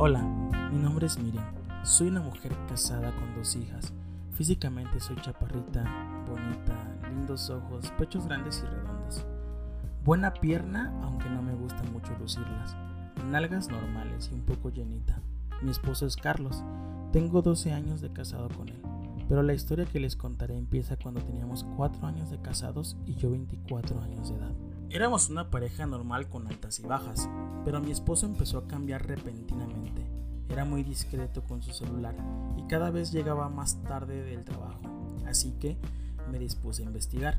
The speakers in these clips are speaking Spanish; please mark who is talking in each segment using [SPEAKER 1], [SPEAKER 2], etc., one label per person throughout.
[SPEAKER 1] Hola, mi nombre es Miriam. Soy una mujer casada con dos hijas. Físicamente soy chaparrita, bonita, lindos ojos, pechos grandes y redondos. Buena pierna, aunque no me gusta mucho lucirlas. Nalgas normales y un poco llenita. Mi esposo es Carlos. Tengo 12 años de casado con él. Pero la historia que les contaré empieza cuando teníamos 4 años de casados y yo 24 años de edad. Éramos una pareja normal con altas y bajas, pero mi esposo empezó a cambiar repentinamente. Era muy discreto con su celular y cada vez llegaba más tarde del trabajo, así que me dispuse a investigar.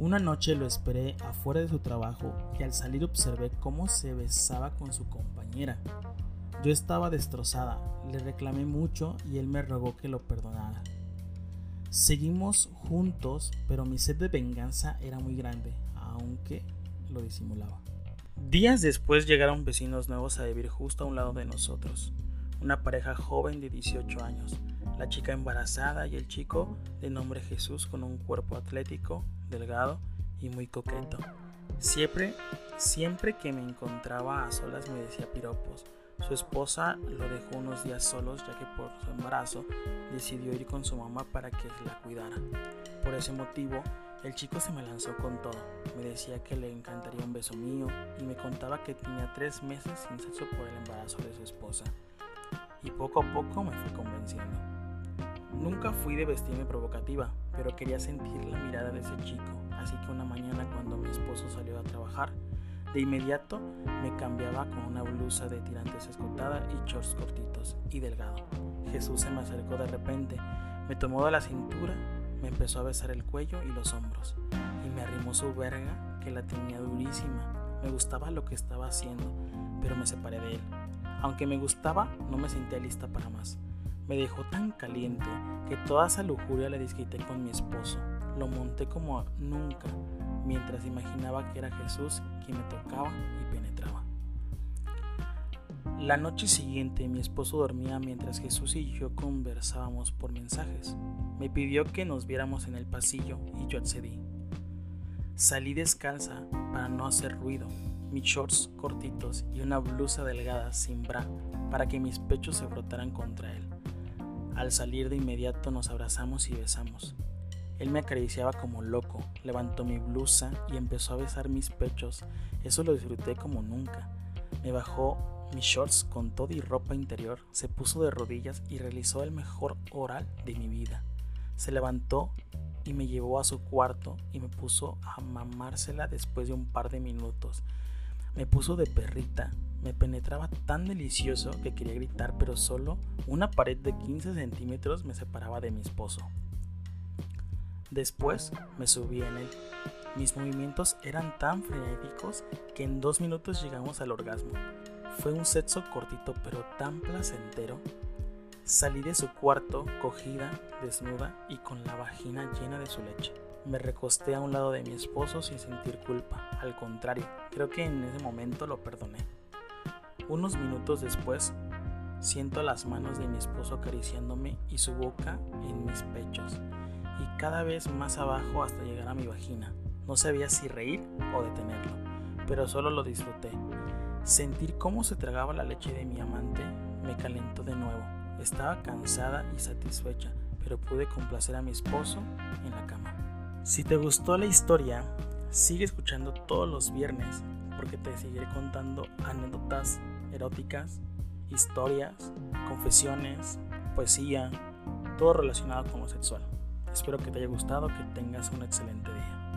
[SPEAKER 1] Una noche lo esperé afuera de su trabajo y al salir observé cómo se besaba con su compañera. Yo estaba destrozada, le reclamé mucho y él me rogó que lo perdonara. Seguimos juntos, pero mi sed de venganza era muy grande, aunque lo disimulaba. Días después llegaron vecinos nuevos a vivir justo a un lado de nosotros, una pareja joven de 18 años, la chica embarazada y el chico de nombre Jesús con un cuerpo atlético, delgado y muy coqueto. Siempre, siempre que me encontraba a solas me decía piropos. Su esposa lo dejó unos días solos ya que por su embarazo decidió ir con su mamá para que la cuidara. Por ese motivo, el chico se me lanzó con todo. Me decía que le encantaría un beso mío y me contaba que tenía tres meses sin sexo por el embarazo de su esposa. Y poco a poco me fui convenciendo. Nunca fui de vestirme provocativa, pero quería sentir la mirada de ese chico, así que una mañana cuando mi esposo salió a trabajar, de inmediato me cambiaba con una blusa de tirantes escotada y shorts cortitos y delgado. Jesús se me acercó de repente, me tomó de la cintura me empezó a besar el cuello y los hombros, y me arrimó su verga, que la tenía durísima. Me gustaba lo que estaba haciendo, pero me separé de él. Aunque me gustaba, no me sentía lista para más. Me dejó tan caliente que toda esa lujuria la disquité con mi esposo. Lo monté como nunca, mientras imaginaba que era Jesús quien me tocaba y penetraba. La noche siguiente mi esposo dormía mientras Jesús y yo conversábamos por mensajes. Me pidió que nos viéramos en el pasillo y yo accedí. Salí descalza para no hacer ruido, mis shorts cortitos y una blusa delgada sin bra para que mis pechos se frotaran contra él. Al salir de inmediato nos abrazamos y besamos. Él me acariciaba como loco, levantó mi blusa y empezó a besar mis pechos. Eso lo disfruté como nunca. Me bajó mis shorts con todo y ropa interior, se puso de rodillas y realizó el mejor oral de mi vida. Se levantó y me llevó a su cuarto y me puso a mamársela después de un par de minutos. Me puso de perrita, me penetraba tan delicioso que quería gritar, pero solo una pared de 15 centímetros me separaba de mi esposo. Después me subí en él. Mis movimientos eran tan frenéticos que en dos minutos llegamos al orgasmo. Fue un sexo cortito pero tan placentero Salí de su cuarto cogida, desnuda y con la vagina llena de su leche. Me recosté a un lado de mi esposo sin sentir culpa. Al contrario, creo que en ese momento lo perdoné. Unos minutos después, siento las manos de mi esposo acariciándome y su boca en mis pechos, y cada vez más abajo hasta llegar a mi vagina. No sabía si reír o detenerlo, pero solo lo disfruté. Sentir cómo se tragaba la leche de mi amante me calentó de nuevo estaba cansada y satisfecha, pero pude complacer a mi esposo en la cama. Si te gustó la historia, sigue escuchando todos los viernes porque te seguiré contando anécdotas eróticas, historias, confesiones, poesía, todo relacionado con lo sexual. Espero que te haya gustado, que tengas un excelente día.